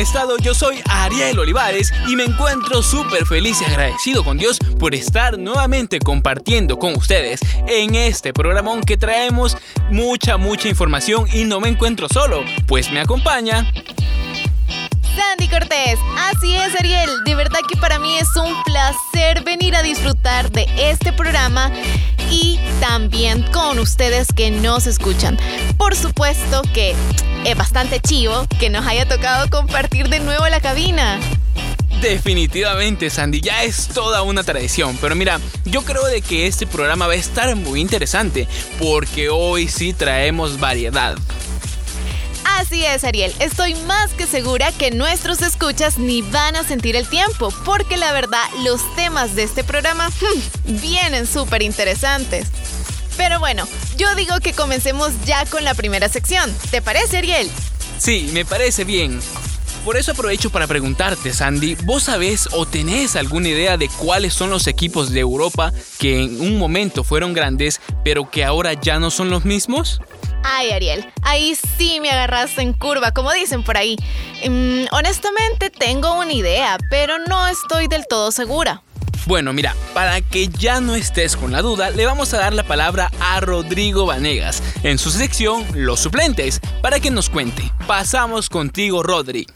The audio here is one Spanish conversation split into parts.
Estado? Yo soy Ariel Olivares y me encuentro súper feliz y agradecido con Dios por estar nuevamente compartiendo con ustedes en este programón que traemos mucha, mucha información y no me encuentro solo, pues me acompaña Sandy Cortés, así es Ariel, de verdad que para mí es un placer venir a disfrutar de este programa y también con ustedes que nos escuchan. Por supuesto que es bastante chivo que nos haya tocado compartir de nuevo la cabina. Definitivamente, Sandy, ya es toda una tradición. Pero mira, yo creo de que este programa va a estar muy interesante porque hoy sí traemos variedad. Así es, Ariel. Estoy más que segura que nuestros escuchas ni van a sentir el tiempo, porque la verdad los temas de este programa hmm, vienen súper interesantes. Pero bueno, yo digo que comencemos ya con la primera sección. ¿Te parece, Ariel? Sí, me parece bien. Por eso aprovecho para preguntarte, Sandy, ¿vos sabés o tenés alguna idea de cuáles son los equipos de Europa que en un momento fueron grandes, pero que ahora ya no son los mismos? Ay, Ariel, ahí sí me agarraste en curva, como dicen por ahí. Mm, honestamente tengo una idea, pero no estoy del todo segura. Bueno, mira, para que ya no estés con la duda, le vamos a dar la palabra a Rodrigo Vanegas en su sección Los suplentes, para que nos cuente. Pasamos contigo, Rodri.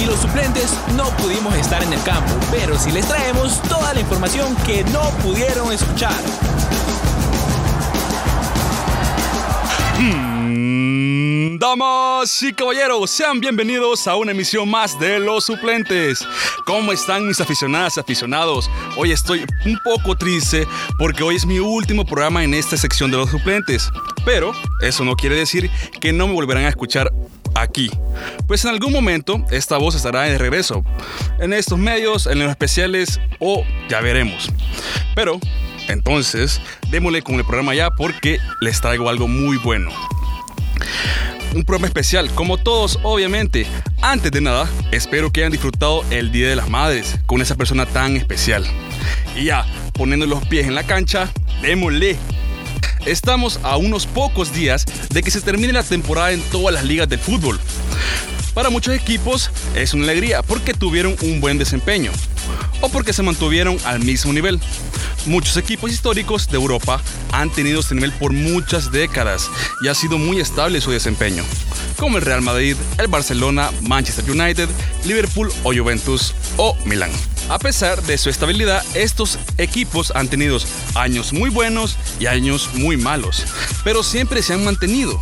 Y los suplentes no pudimos estar en el campo, pero sí les traemos toda la información que no pudieron escuchar. Mm, Damas y caballeros, sean bienvenidos a una emisión más de Los Suplentes. ¿Cómo están mis aficionadas y aficionados? Hoy estoy un poco triste porque hoy es mi último programa en esta sección de Los Suplentes. Pero eso no quiere decir que no me volverán a escuchar aquí. Pues en algún momento esta voz estará de regreso. En estos medios, en los especiales o ya veremos. Pero entonces, démosle con el programa ya porque les traigo algo muy bueno. Un programa especial, como todos, obviamente. Antes de nada, espero que hayan disfrutado el Día de las Madres con esa persona tan especial. Y ya, poniendo los pies en la cancha, démosle. Estamos a unos pocos días de que se termine la temporada en todas las ligas del fútbol. Para muchos equipos es una alegría porque tuvieron un buen desempeño o porque se mantuvieron al mismo nivel. Muchos equipos históricos de Europa han tenido este nivel por muchas décadas y ha sido muy estable su desempeño, como el Real Madrid, el Barcelona, Manchester United, Liverpool o Juventus o Milán. A pesar de su estabilidad, estos equipos han tenido años muy buenos y años muy malos, pero siempre se han mantenido.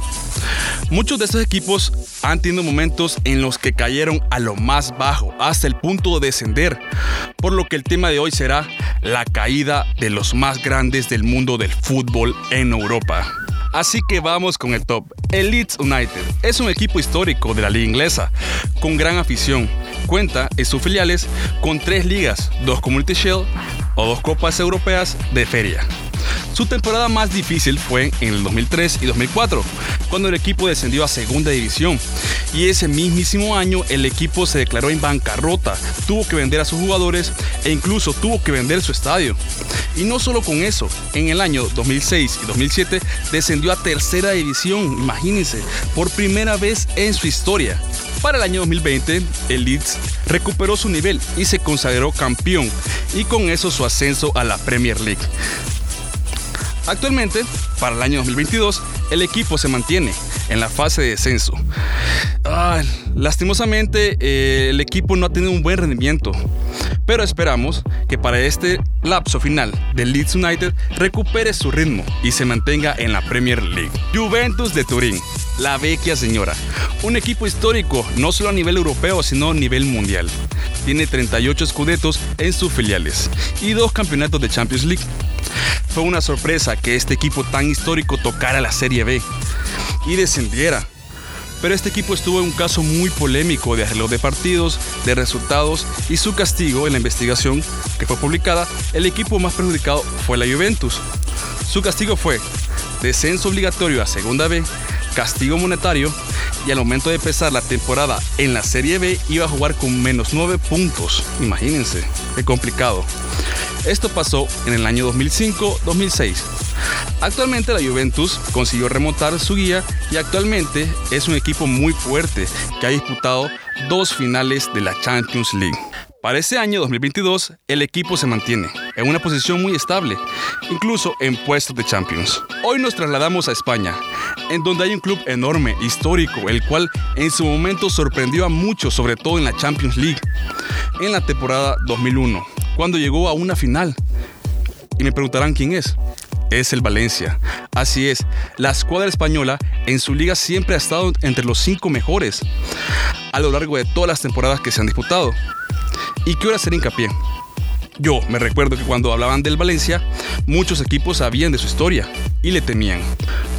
Muchos de estos equipos han tenido momentos en los que cayeron a lo más bajo, hasta el punto de descender, por lo que el tema de hoy será la caída de los más grandes del mundo del fútbol en Europa. Así que vamos con el top. El Leeds United es un equipo histórico de la liga inglesa, con gran afición. Cuenta en sus filiales con tres ligas, dos Community Shield o dos copas europeas de feria. Su temporada más difícil fue en el 2003 y 2004, cuando el equipo descendió a segunda división. Y ese mismísimo año el equipo se declaró en bancarrota, tuvo que vender a sus jugadores e incluso tuvo que vender su estadio. Y no solo con eso, en el año 2006 y 2007 descendió a tercera división, imagínense, por primera vez en su historia. Para el año 2020, el Leeds recuperó su nivel y se consagró campeón, y con eso su ascenso a la Premier League. Actualmente, para el año 2022, el equipo se mantiene en la fase de descenso. Lastimosamente, eh, el equipo no ha tenido un buen rendimiento, pero esperamos que para este lapso final del Leeds United recupere su ritmo y se mantenga en la Premier League. Juventus de Turín, la vecchia señora, un equipo histórico no solo a nivel europeo, sino a nivel mundial. Tiene 38 escudetos en sus filiales y dos campeonatos de Champions League. Fue una sorpresa que este equipo tan histórico tocara la Serie B y descendiera. Pero este equipo estuvo en un caso muy polémico de arreglo de partidos, de resultados y su castigo en la investigación que fue publicada, el equipo más perjudicado fue la Juventus. Su castigo fue descenso obligatorio a Segunda B, castigo monetario y al momento de empezar la temporada en la Serie B iba a jugar con menos 9 puntos. Imagínense, qué complicado. Esto pasó en el año 2005-2006. Actualmente la Juventus consiguió remontar su guía y actualmente es un equipo muy fuerte que ha disputado dos finales de la Champions League. Para este año 2022, el equipo se mantiene en una posición muy estable, incluso en puestos de Champions. Hoy nos trasladamos a España, en donde hay un club enorme, histórico, el cual en su momento sorprendió a muchos, sobre todo en la Champions League, en la temporada 2001, cuando llegó a una final. Y me preguntarán quién es. Es el Valencia. Así es, la escuadra española en su liga siempre ha estado entre los cinco mejores a lo largo de todas las temporadas que se han disputado. Y quiero hacer hincapié. Yo me recuerdo que cuando hablaban del Valencia, muchos equipos sabían de su historia y le temían.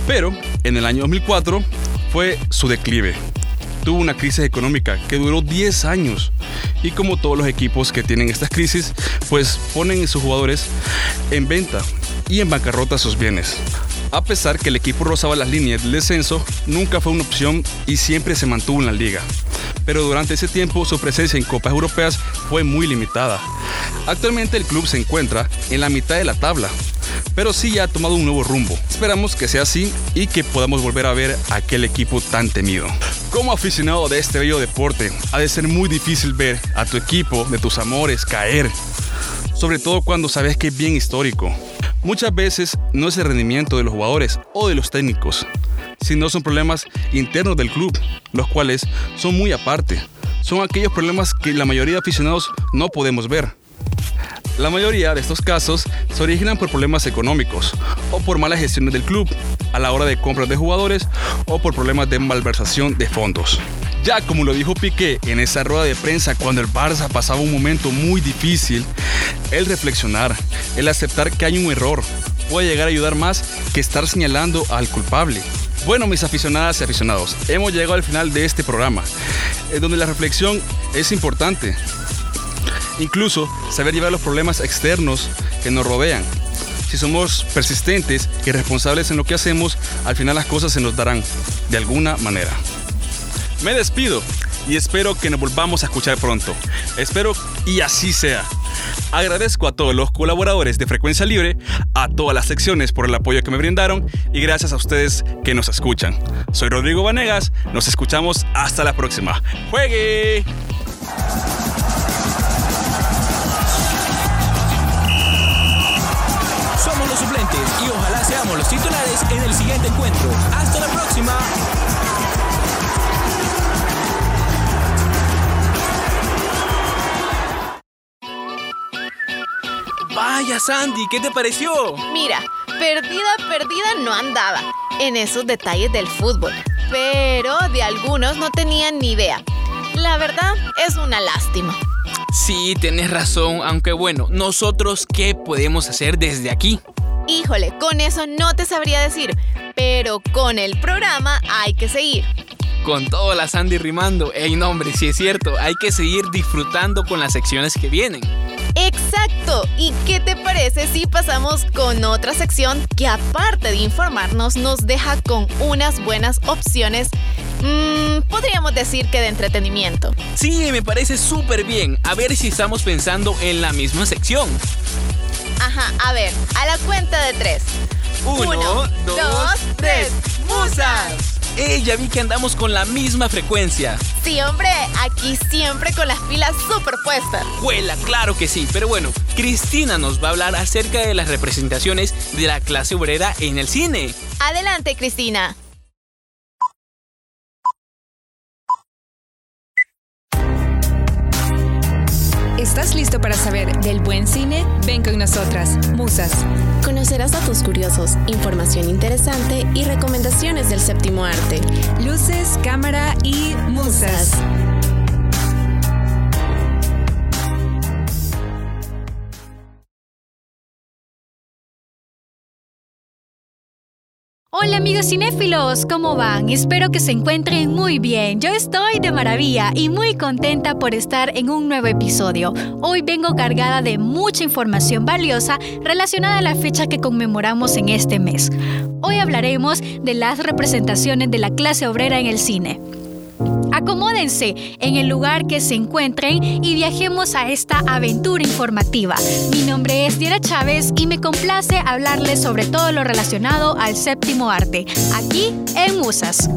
Pero en el año 2004 fue su declive. Tuvo una crisis económica que duró 10 años. Y como todos los equipos que tienen estas crisis, pues ponen a sus jugadores en venta y en bancarrota sus bienes. A pesar que el equipo rozaba las líneas del descenso, nunca fue una opción y siempre se mantuvo en la liga. Pero durante ese tiempo su presencia en copas europeas fue muy limitada. Actualmente el club se encuentra en la mitad de la tabla, pero sí ya ha tomado un nuevo rumbo. Esperamos que sea así y que podamos volver a ver aquel equipo tan temido. Como aficionado de este bello deporte, ha de ser muy difícil ver a tu equipo de tus amores caer, sobre todo cuando sabes que es bien histórico. Muchas veces no es el rendimiento de los jugadores o de los técnicos, sino son problemas internos del club, los cuales son muy aparte. Son aquellos problemas que la mayoría de aficionados no podemos ver. La mayoría de estos casos se originan por problemas económicos o por malas gestiones del club a la hora de compras de jugadores o por problemas de malversación de fondos. Ya como lo dijo Piqué en esa rueda de prensa cuando el Barça pasaba un momento muy difícil, el reflexionar, el aceptar que hay un error, puede llegar a ayudar más que estar señalando al culpable. Bueno, mis aficionadas y aficionados, hemos llegado al final de este programa, en donde la reflexión es importante. Incluso saber llevar los problemas externos que nos rodean. Si somos persistentes y responsables en lo que hacemos, al final las cosas se nos darán de alguna manera. Me despido y espero que nos volvamos a escuchar pronto. Espero y así sea. Agradezco a todos los colaboradores de Frecuencia Libre, a todas las secciones por el apoyo que me brindaron y gracias a ustedes que nos escuchan. Soy Rodrigo Vanegas, nos escuchamos hasta la próxima. ¡Juegue! Y ojalá seamos los titulares en el siguiente encuentro. Hasta la próxima. Vaya Sandy, ¿qué te pareció? Mira, perdida, perdida no andaba en esos detalles del fútbol, pero de algunos no tenían ni idea. La verdad es una lástima. Sí, tienes razón, aunque bueno, nosotros qué podemos hacer desde aquí. Híjole, con eso no te sabría decir, pero con el programa hay que seguir. Con todo la Sandy rimando. Ey, no, hombre, sí es cierto, hay que seguir disfrutando con las secciones que vienen. Exacto. ¿Y qué te parece si pasamos con otra sección que aparte de informarnos nos deja con unas buenas opciones, mmm, podríamos decir que de entretenimiento? Sí, me parece súper bien. A ver si estamos pensando en la misma sección. Ajá, a ver, a la cuenta de tres. Uno, dos, tres. ¡Musas! ¡Eh! Ya vi que andamos con la misma frecuencia. Sí, hombre, aquí siempre con las pilas superpuestas. Huela, claro que sí. Pero bueno, Cristina nos va a hablar acerca de las representaciones de la clase obrera en el cine. Adelante, Cristina. Listo para saber del buen cine? Ven con nosotras, Musas. Conocerás datos curiosos, información interesante y recomendaciones del séptimo arte. Luces, cámara y musas. Hola amigos cinéfilos, ¿cómo van? Espero que se encuentren muy bien. Yo estoy de maravilla y muy contenta por estar en un nuevo episodio. Hoy vengo cargada de mucha información valiosa relacionada a la fecha que conmemoramos en este mes. Hoy hablaremos de las representaciones de la clase obrera en el cine. Acomódense en el lugar que se encuentren y viajemos a esta aventura informativa. Mi nombre es Diera Chávez y me complace hablarles sobre todo lo relacionado al séptimo arte, aquí en Musas.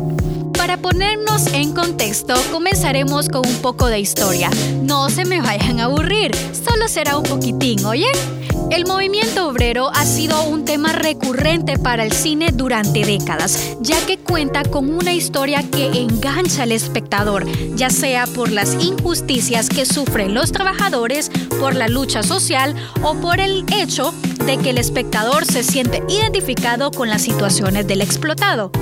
Para ponernos en contexto, comenzaremos con un poco de historia. No se me vayan a aburrir, solo será un poquitín, ¿oyen? El movimiento obrero ha sido un tema recurrente para el cine durante décadas, ya que cuenta con una historia que engancha al espectador, ya sea por las injusticias que sufren los trabajadores, por la lucha social o por el hecho de que el espectador se siente identificado con las situaciones del explotado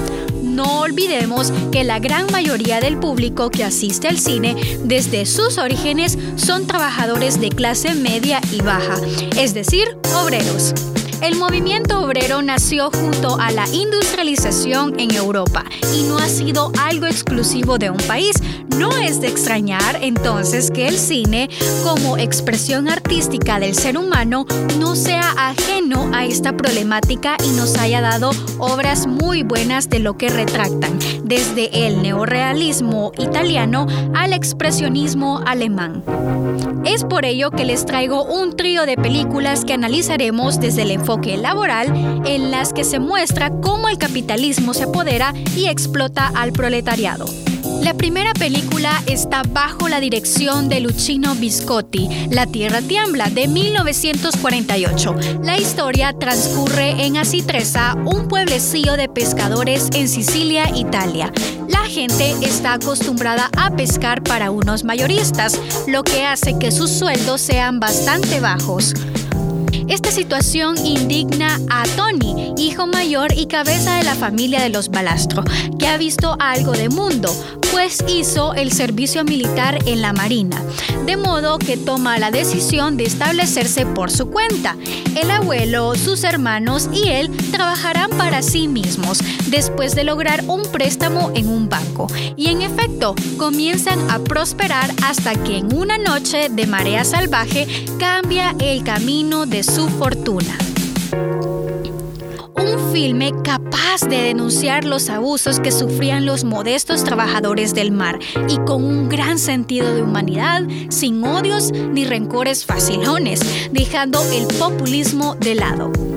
no olvidemos que la gran mayoría del público que asiste al cine desde sus orígenes son trabajadores de clase media y baja, es decir, obreros. El movimiento obrero nació junto a la industrialización en Europa y no ha sido algo exclusivo de un país. No es de extrañar entonces que el cine, como expresión artística del ser humano, no sea ajeno a esta problemática y nos haya dado obras muy buenas de lo que retractan, desde el neorealismo italiano al expresionismo alemán. Es por ello que les traigo un trío de películas que analizaremos desde el enfoque laboral en las que se muestra cómo el capitalismo se apodera y explota al proletariado. La primera película está bajo la dirección de Luchino Viscotti, La Tierra Tiembla, de 1948. La historia transcurre en Asitresa, un pueblecillo de pescadores en Sicilia, Italia. La gente está acostumbrada a pescar para unos mayoristas, lo que hace que sus sueldos sean bastante bajos. Esta situación indigna a Tony, hijo mayor y cabeza de la familia de los Balastro, que ha visto algo de mundo, pues hizo el servicio militar en la Marina, de modo que toma la decisión de establecerse por su cuenta. El abuelo, sus hermanos y él trabajarán para sí mismos, después de lograr un préstamo en un banco. Y en efecto, comienzan a prosperar hasta que en una noche de marea salvaje cambia el camino de su fortuna un filme capaz de denunciar los abusos que sufrían los modestos trabajadores del mar y con un gran sentido de humanidad, sin odios ni rencores facilones, dejando el populismo de lado.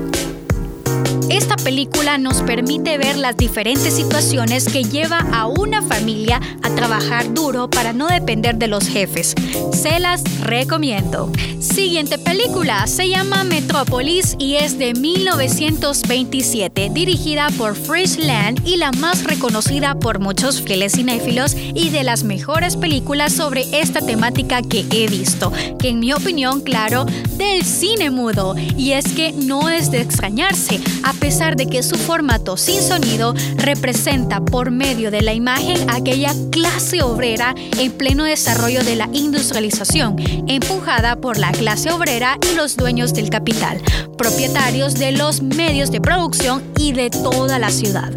Esta película nos permite ver las diferentes situaciones que lleva a una familia a trabajar duro para no depender de los jefes. Se las recomiendo. Siguiente película se llama Metrópolis y es de 1927, dirigida por Frisch Land y la más reconocida por muchos fieles cinéfilos y de las mejores películas sobre esta temática que he visto, que en mi opinión, claro, del cine mudo. Y es que no es de extrañarse, pesar de que su formato sin sonido representa por medio de la imagen aquella clase obrera en pleno desarrollo de la industrialización, empujada por la clase obrera y los dueños del capital, propietarios de los medios de producción y de toda la ciudad.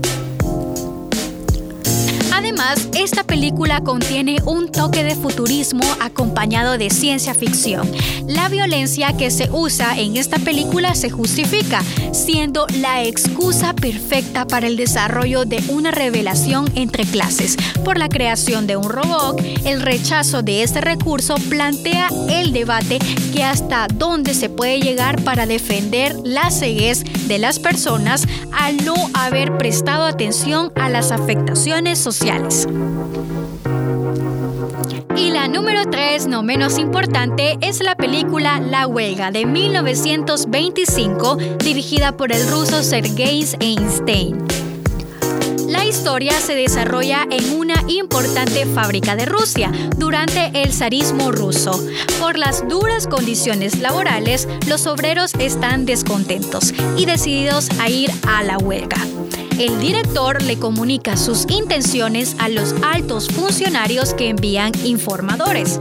Además, esta película contiene un toque de futurismo acompañado de ciencia ficción. La violencia que se usa en esta película se justifica, siendo la excusa perfecta para el desarrollo de una revelación entre clases. Por la creación de un robot, el rechazo de este recurso plantea el debate que hasta dónde se puede llegar para defender la ceguez de las personas al no haber prestado atención a las afectaciones sociales y la número 3, no menos importante, es la película La Huelga de 1925, dirigida por el ruso Sergei Einstein. La historia se desarrolla en una importante fábrica de Rusia durante el zarismo ruso. Por las duras condiciones laborales, los obreros están descontentos y decididos a ir a la huelga. El director le comunica sus intenciones a los altos funcionarios que envían informadores.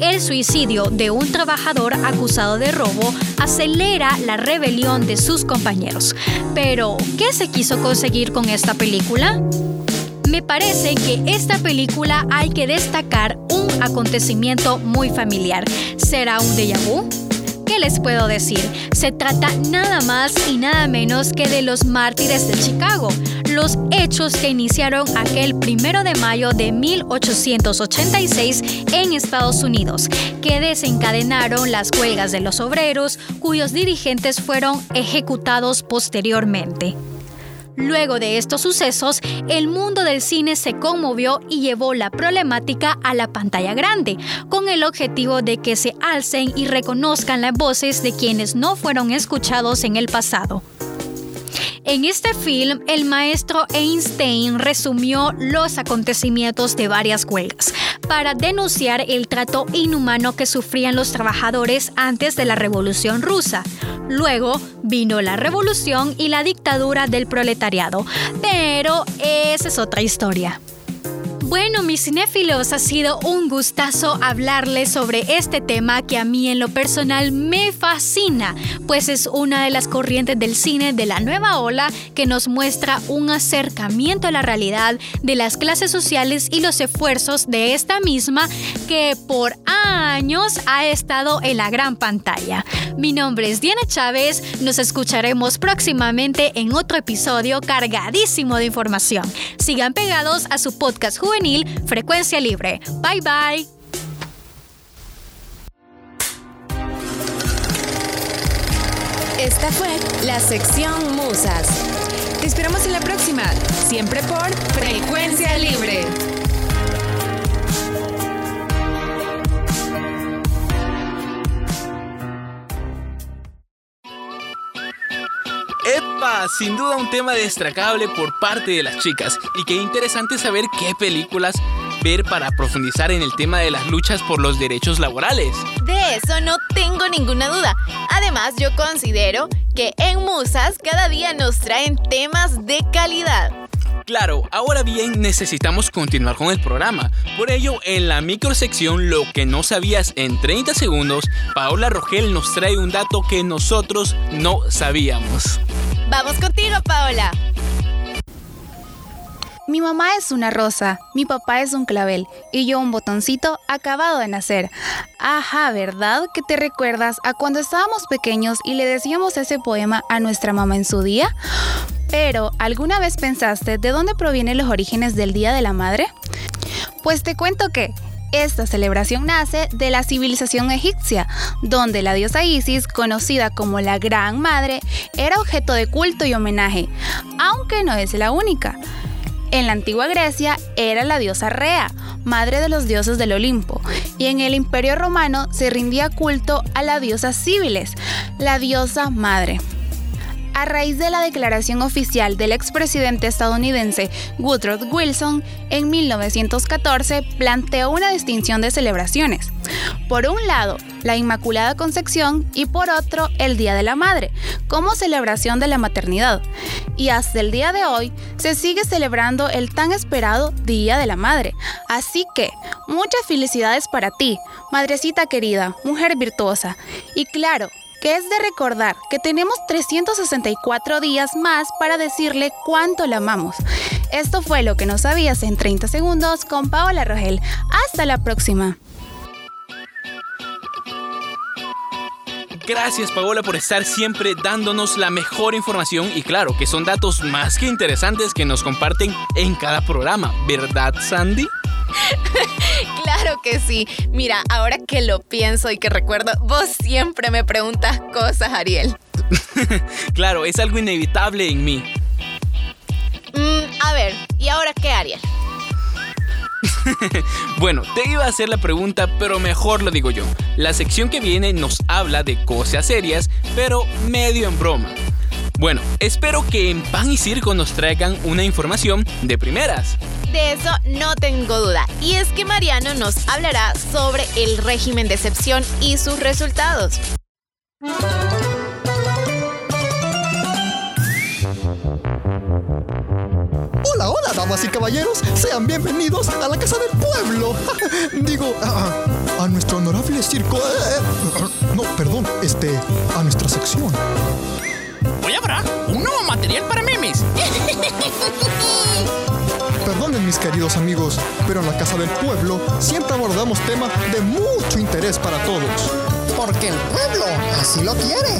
El suicidio de un trabajador acusado de robo acelera la rebelión de sus compañeros. Pero, ¿qué se quiso conseguir con esta película? Me parece que esta película hay que destacar un acontecimiento muy familiar. ¿Será un déjà vu? ¿Qué les puedo decir? Se trata nada más y nada menos que de los mártires de Chicago, los hechos que iniciaron aquel primero de mayo de 1886 en Estados Unidos, que desencadenaron las huelgas de los obreros, cuyos dirigentes fueron ejecutados posteriormente. Luego de estos sucesos, el mundo del cine se conmovió y llevó la problemática a la pantalla grande, con el objetivo de que se alcen y reconozcan las voces de quienes no fueron escuchados en el pasado. En este film, el maestro Einstein resumió los acontecimientos de varias huelgas para denunciar el trato inhumano que sufrían los trabajadores antes de la Revolución Rusa. Luego vino la revolución y la dictadura del proletariado, pero esa es otra historia. Bueno, mis cinéfilos, ha sido un gustazo hablarles sobre este tema que a mí en lo personal me fascina, pues es una de las corrientes del cine de la nueva ola que nos muestra un acercamiento a la realidad de las clases sociales y los esfuerzos de esta misma que por años ha estado en la gran pantalla. Mi nombre es Diana Chávez, nos escucharemos próximamente en otro episodio cargadísimo de información. Sigan pegados a su podcast Frecuencia Libre. Bye bye. Esta fue la sección Musas. Te esperamos en la próxima, siempre por Frecuencia Libre. Sin duda un tema destacable por parte de las chicas y qué interesante saber qué películas ver para profundizar en el tema de las luchas por los derechos laborales. De eso no tengo ninguna duda. Además, yo considero que en Musas cada día nos traen temas de calidad. Claro, ahora bien necesitamos continuar con el programa. Por ello, en la microsección Lo que no sabías en 30 segundos, Paola Rogel nos trae un dato que nosotros no sabíamos. Vamos contigo, Paola. Mi mamá es una rosa, mi papá es un clavel y yo un botoncito acabado de nacer. Ajá, ¿verdad que te recuerdas a cuando estábamos pequeños y le decíamos ese poema a nuestra mamá en su día? Pero, ¿alguna vez pensaste de dónde provienen los orígenes del Día de la Madre? Pues te cuento que esta celebración nace de la civilización egipcia, donde la diosa Isis, conocida como la Gran Madre, era objeto de culto y homenaje, aunque no es la única. En la antigua Grecia era la diosa Rea, madre de los dioses del Olimpo, y en el Imperio Romano se rindía culto a la diosa Civiles, la diosa madre a raíz de la declaración oficial del expresidente estadounidense Woodrow Wilson en 1914 planteó una distinción de celebraciones. Por un lado, la Inmaculada Concepción y por otro, el Día de la Madre, como celebración de la maternidad. Y hasta el día de hoy se sigue celebrando el tan esperado Día de la Madre. Así que, muchas felicidades para ti, madrecita querida, mujer virtuosa. Y claro, que es de recordar que tenemos 364 días más para decirle cuánto la amamos. Esto fue lo que no sabías en 30 segundos con Paola Rogel. Hasta la próxima. Gracias Paola por estar siempre dándonos la mejor información y claro que son datos más que interesantes que nos comparten en cada programa, ¿verdad Sandy? claro que sí. Mira, ahora que lo pienso y que recuerdo, vos siempre me preguntas cosas, Ariel. claro, es algo inevitable en mí. Mm, a ver, ¿y ahora qué, Ariel? bueno, te iba a hacer la pregunta, pero mejor lo digo yo. La sección que viene nos habla de cosas serias, pero medio en broma. Bueno, espero que en Pan y Circo nos traigan una información de primeras. De eso no tengo duda. Y es que Mariano nos hablará sobre el régimen de excepción y sus resultados. Hola, hola, damas y caballeros. Sean bienvenidos a la Casa del Pueblo. Digo, a, a nuestro honorable circo. eh, eh, no, perdón, este, a nuestra sección. Hoy habrá un nuevo material para memes. Perdonen mis queridos amigos, pero en la Casa del Pueblo siempre abordamos temas de mucho interés para todos. Porque el pueblo así lo quiere.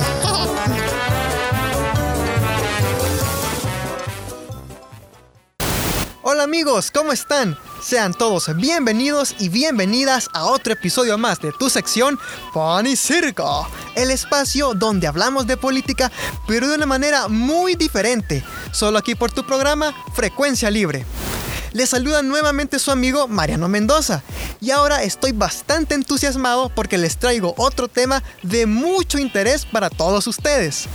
Hola amigos, ¿cómo están? Sean todos bienvenidos y bienvenidas a otro episodio más de tu sección Pan y Circo, el espacio donde hablamos de política, pero de una manera muy diferente, solo aquí por tu programa Frecuencia Libre. Les saluda nuevamente su amigo Mariano Mendoza y ahora estoy bastante entusiasmado porque les traigo otro tema de mucho interés para todos ustedes.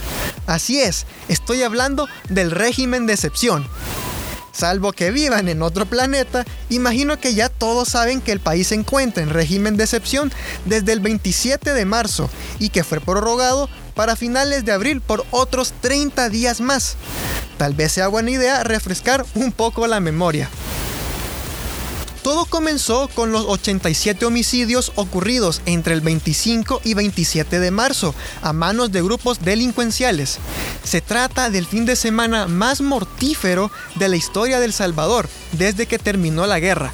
Así es, estoy hablando del régimen de excepción. Salvo que vivan en otro planeta, imagino que ya todos saben que el país se encuentra en régimen de excepción desde el 27 de marzo y que fue prorrogado para finales de abril por otros 30 días más. Tal vez sea buena idea refrescar un poco la memoria. Todo comenzó con los 87 homicidios ocurridos entre el 25 y 27 de marzo a manos de grupos delincuenciales. Se trata del fin de semana más mortífero de la historia del Salvador desde que terminó la guerra.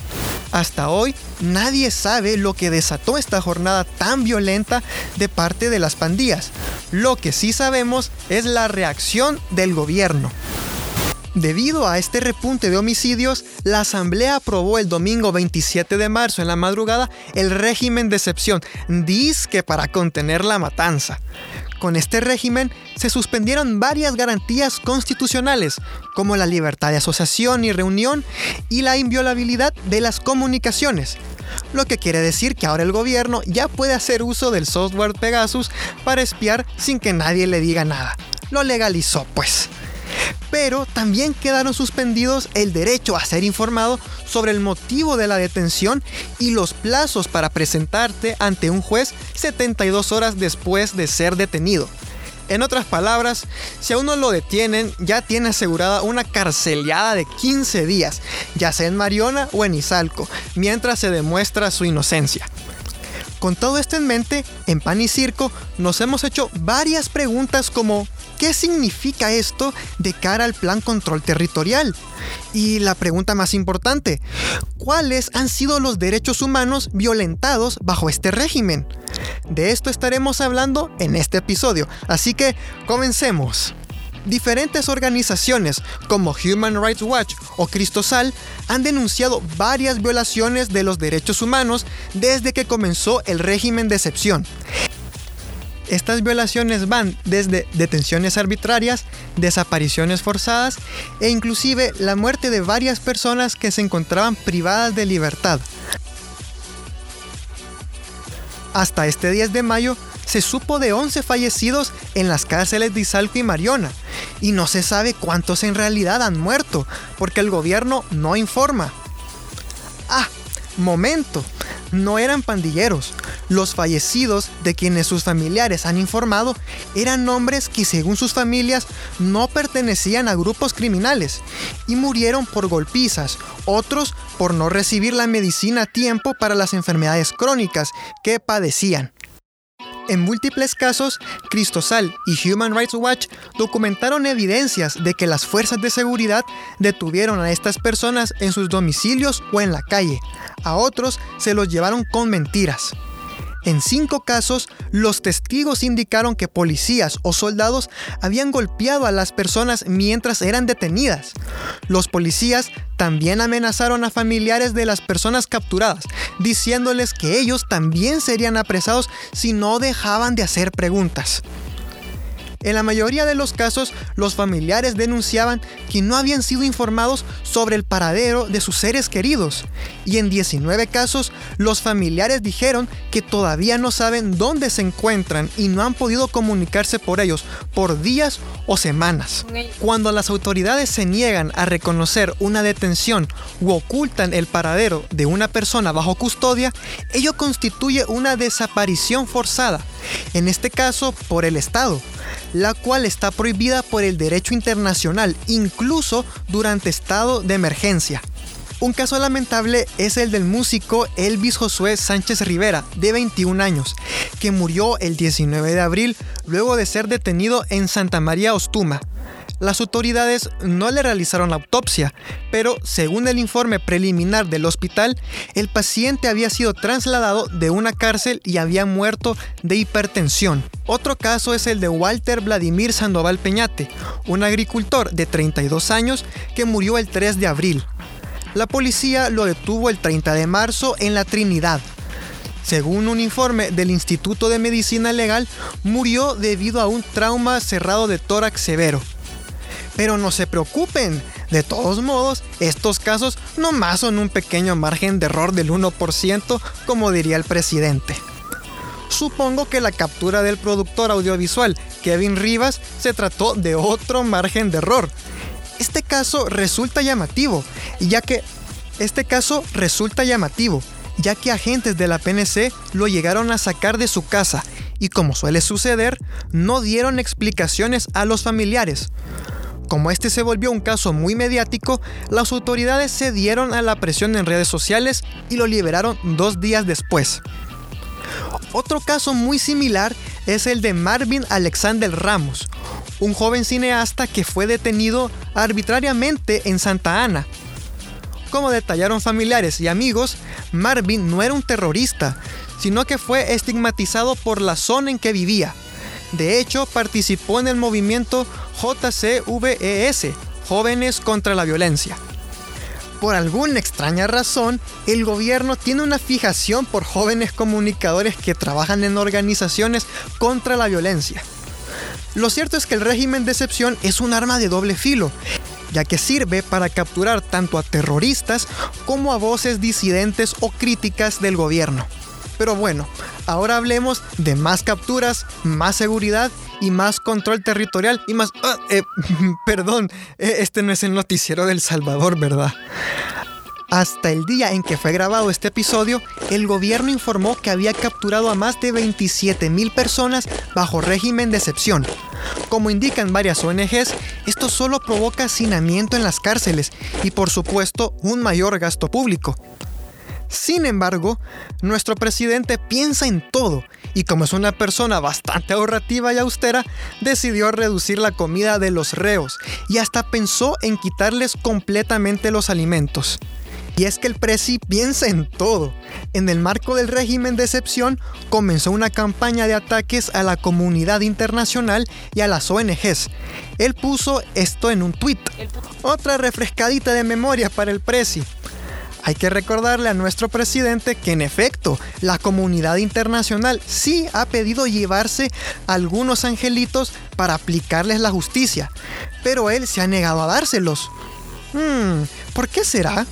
Hasta hoy nadie sabe lo que desató esta jornada tan violenta de parte de las pandillas. Lo que sí sabemos es la reacción del gobierno. Debido a este repunte de homicidios, la Asamblea aprobó el domingo 27 de marzo en la madrugada el régimen de excepción, disque para contener la matanza. Con este régimen se suspendieron varias garantías constitucionales, como la libertad de asociación y reunión y la inviolabilidad de las comunicaciones. Lo que quiere decir que ahora el gobierno ya puede hacer uso del software Pegasus para espiar sin que nadie le diga nada. Lo legalizó, pues pero también quedaron suspendidos el derecho a ser informado sobre el motivo de la detención y los plazos para presentarte ante un juez 72 horas después de ser detenido. En otras palabras, si a uno lo detienen, ya tiene asegurada una carceleada de 15 días, ya sea en Mariona o en Izalco, mientras se demuestra su inocencia. Con todo esto en mente, en Pan y Circo nos hemos hecho varias preguntas como ¿qué significa esto de cara al plan control territorial? Y la pregunta más importante, ¿cuáles han sido los derechos humanos violentados bajo este régimen? De esto estaremos hablando en este episodio, así que comencemos. Diferentes organizaciones como Human Rights Watch o Cristosal han denunciado varias violaciones de los derechos humanos desde que comenzó el régimen de excepción. Estas violaciones van desde detenciones arbitrarias, desapariciones forzadas e inclusive la muerte de varias personas que se encontraban privadas de libertad. Hasta este 10 de mayo se supo de 11 fallecidos en las cárceles de Izalco y Mariona, y no se sabe cuántos en realidad han muerto, porque el gobierno no informa. Ah, momento, no eran pandilleros. Los fallecidos de quienes sus familiares han informado eran hombres que según sus familias no pertenecían a grupos criminales y murieron por golpizas, otros por no recibir la medicina a tiempo para las enfermedades crónicas que padecían. En múltiples casos, Cristosal y Human Rights Watch documentaron evidencias de que las fuerzas de seguridad detuvieron a estas personas en sus domicilios o en la calle. A otros se los llevaron con mentiras. En cinco casos, los testigos indicaron que policías o soldados habían golpeado a las personas mientras eran detenidas. Los policías también amenazaron a familiares de las personas capturadas, diciéndoles que ellos también serían apresados si no dejaban de hacer preguntas. En la mayoría de los casos, los familiares denunciaban que no habían sido informados sobre el paradero de sus seres queridos. Y en 19 casos, los familiares dijeron que todavía no saben dónde se encuentran y no han podido comunicarse por ellos por días o semanas. Cuando las autoridades se niegan a reconocer una detención u ocultan el paradero de una persona bajo custodia, ello constituye una desaparición forzada, en este caso por el Estado la cual está prohibida por el derecho internacional, incluso durante estado de emergencia. Un caso lamentable es el del músico Elvis Josué Sánchez Rivera, de 21 años, que murió el 19 de abril luego de ser detenido en Santa María Ostuma. Las autoridades no le realizaron la autopsia, pero según el informe preliminar del hospital, el paciente había sido trasladado de una cárcel y había muerto de hipertensión. Otro caso es el de Walter Vladimir Sandoval Peñate, un agricultor de 32 años que murió el 3 de abril. La policía lo detuvo el 30 de marzo en la Trinidad. Según un informe del Instituto de Medicina Legal, murió debido a un trauma cerrado de tórax severo. Pero no se preocupen, de todos modos, estos casos no más son un pequeño margen de error del 1%, como diría el presidente. Supongo que la captura del productor audiovisual Kevin Rivas se trató de otro margen de error. Este caso resulta llamativo, ya que este caso resulta llamativo, ya que agentes de la PNC lo llegaron a sacar de su casa y como suele suceder, no dieron explicaciones a los familiares. Como este se volvió un caso muy mediático, las autoridades cedieron a la presión en redes sociales y lo liberaron dos días después. Otro caso muy similar es el de Marvin Alexander Ramos, un joven cineasta que fue detenido arbitrariamente en Santa Ana. Como detallaron familiares y amigos, Marvin no era un terrorista, sino que fue estigmatizado por la zona en que vivía. De hecho, participó en el movimiento JCVES, Jóvenes contra la Violencia. Por alguna extraña razón, el gobierno tiene una fijación por jóvenes comunicadores que trabajan en organizaciones contra la violencia. Lo cierto es que el régimen de excepción es un arma de doble filo, ya que sirve para capturar tanto a terroristas como a voces disidentes o críticas del gobierno. Pero bueno, ahora hablemos de más capturas, más seguridad y más control territorial y más... Ah, eh, perdón, eh, este no es el noticiero del Salvador, ¿verdad? Hasta el día en que fue grabado este episodio, el gobierno informó que había capturado a más de 27 mil personas bajo régimen de excepción. Como indican varias ONGs, esto solo provoca hacinamiento en las cárceles y por supuesto un mayor gasto público. Sin embargo, nuestro presidente piensa en todo y como es una persona bastante ahorrativa y austera, decidió reducir la comida de los reos y hasta pensó en quitarles completamente los alimentos. Y es que el presi piensa en todo. En el marco del régimen de excepción, comenzó una campaña de ataques a la comunidad internacional y a las ONGs. Él puso esto en un tuit. Otra refrescadita de memoria para el presi. Hay que recordarle a nuestro presidente que en efecto la comunidad internacional sí ha pedido llevarse algunos angelitos para aplicarles la justicia, pero él se ha negado a dárselos. Hmm, ¿por qué será?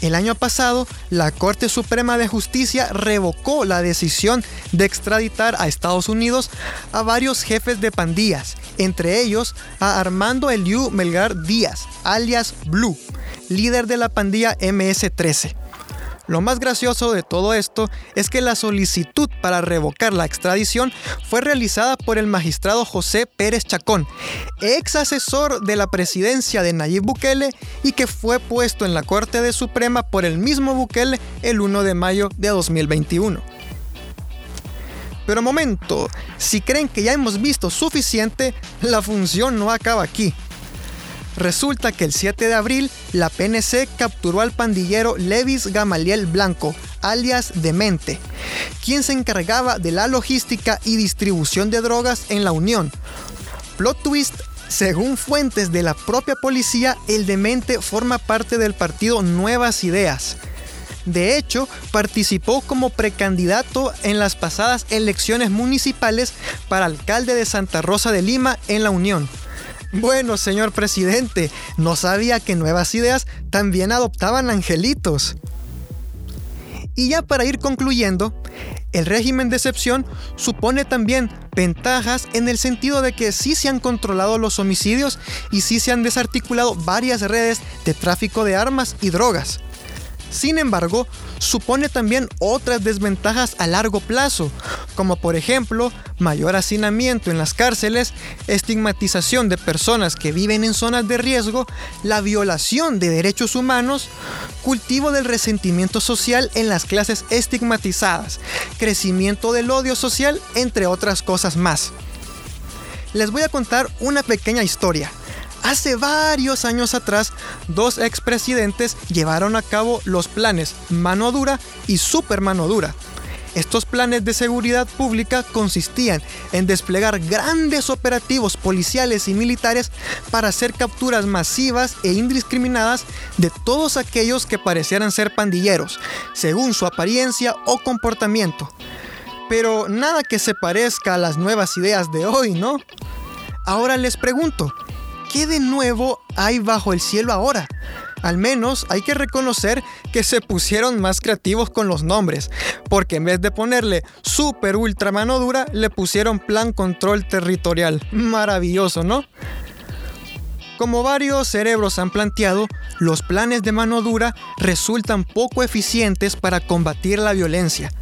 El año pasado, la Corte Suprema de Justicia revocó la decisión de extraditar a Estados Unidos a varios jefes de pandillas, entre ellos a Armando Eliu Melgar Díaz, alias Blue, líder de la pandilla MS-13. Lo más gracioso de todo esto es que la solicitud para revocar la extradición fue realizada por el magistrado José Pérez Chacón, ex asesor de la presidencia de Nayib Bukele y que fue puesto en la Corte de Suprema por el mismo Bukele el 1 de mayo de 2021. Pero momento, si creen que ya hemos visto suficiente, la función no acaba aquí. Resulta que el 7 de abril la PNC capturó al pandillero Levis Gamaliel Blanco, alias Demente, quien se encargaba de la logística y distribución de drogas en la Unión. Plot twist, según fuentes de la propia policía, el Demente forma parte del partido Nuevas Ideas. De hecho, participó como precandidato en las pasadas elecciones municipales para alcalde de Santa Rosa de Lima en la Unión. Bueno, señor presidente, no sabía que nuevas ideas también adoptaban angelitos. Y ya para ir concluyendo, el régimen de excepción supone también ventajas en el sentido de que sí se han controlado los homicidios y sí se han desarticulado varias redes de tráfico de armas y drogas. Sin embargo, supone también otras desventajas a largo plazo, como por ejemplo mayor hacinamiento en las cárceles, estigmatización de personas que viven en zonas de riesgo, la violación de derechos humanos, cultivo del resentimiento social en las clases estigmatizadas, crecimiento del odio social, entre otras cosas más. Les voy a contar una pequeña historia. Hace varios años atrás, dos expresidentes llevaron a cabo los planes Mano Dura y Super Mano Dura. Estos planes de seguridad pública consistían en desplegar grandes operativos policiales y militares para hacer capturas masivas e indiscriminadas de todos aquellos que parecieran ser pandilleros, según su apariencia o comportamiento. Pero nada que se parezca a las nuevas ideas de hoy, ¿no? Ahora les pregunto, ¿qué de nuevo hay bajo el cielo ahora? Al menos hay que reconocer que se pusieron más creativos con los nombres, porque en vez de ponerle super ultra mano dura, le pusieron plan control territorial. Maravilloso, ¿no? Como varios cerebros han planteado, los planes de mano dura resultan poco eficientes para combatir la violencia.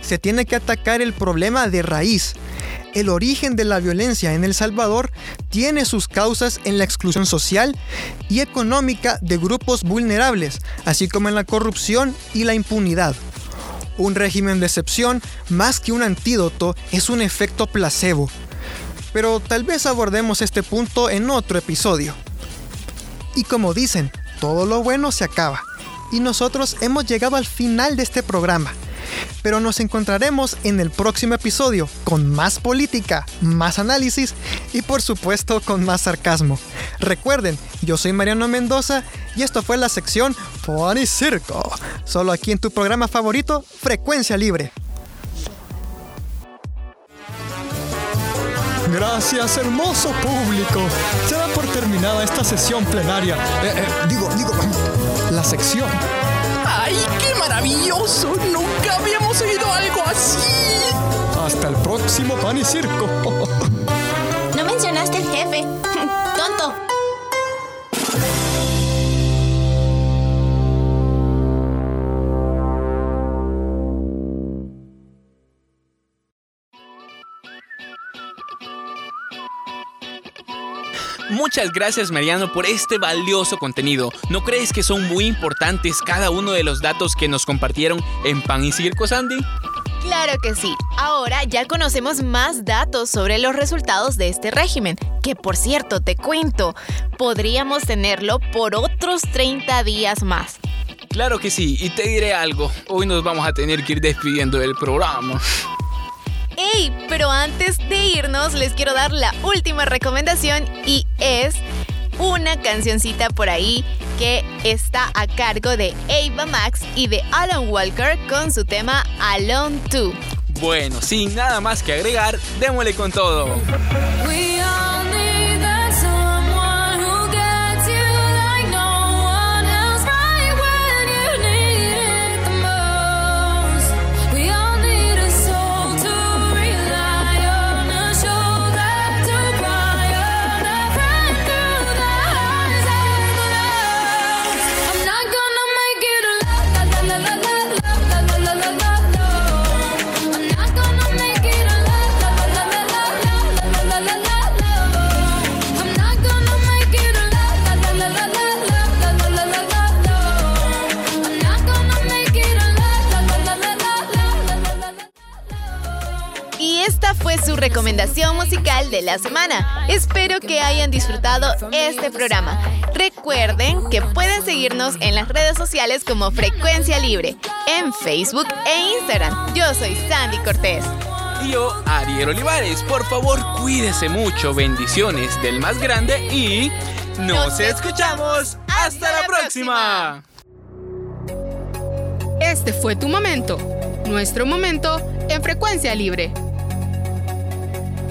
Se tiene que atacar el problema de raíz, el origen de la violencia en El Salvador tiene sus causas en la exclusión social y económica de grupos vulnerables, así como en la corrupción y la impunidad. Un régimen de excepción, más que un antídoto, es un efecto placebo. Pero tal vez abordemos este punto en otro episodio. Y como dicen, todo lo bueno se acaba. Y nosotros hemos llegado al final de este programa pero nos encontraremos en el próximo episodio con más política, más análisis y por supuesto con más sarcasmo. Recuerden, yo soy Mariano Mendoza y esto fue la sección Funny Circo, solo aquí en tu programa favorito, Frecuencia Libre. Gracias, hermoso público. Se da por terminada esta sesión plenaria. Eh, eh, digo, digo, la sección. ¡Ay, qué maravilloso! Nunca habíamos oído algo así. Hasta el próximo pan y circo. No mencionaste el jefe. Tonto. Muchas gracias Mariano por este valioso contenido. ¿No crees que son muy importantes cada uno de los datos que nos compartieron en Pan y Circo Sandy? Claro que sí. Ahora ya conocemos más datos sobre los resultados de este régimen, que por cierto, te cuento, podríamos tenerlo por otros 30 días más. Claro que sí, y te diré algo, hoy nos vamos a tener que ir despidiendo del programa. ¡Ey! Pero antes de irnos, les quiero dar la última recomendación y es una cancioncita por ahí que está a cargo de Ava Max y de Alan Walker con su tema Alone 2. Bueno, sin nada más que agregar, démosle con todo. Recomendación musical de la semana. Espero que hayan disfrutado este programa. Recuerden que pueden seguirnos en las redes sociales como Frecuencia Libre, en Facebook e Instagram. Yo soy Sandy Cortés. Y yo, Ariel Olivares. Por favor, cuídese mucho. Bendiciones del más grande y nos escuchamos. Hasta, la próxima. Este fue tu momento, nuestro momento en frecuencia libre.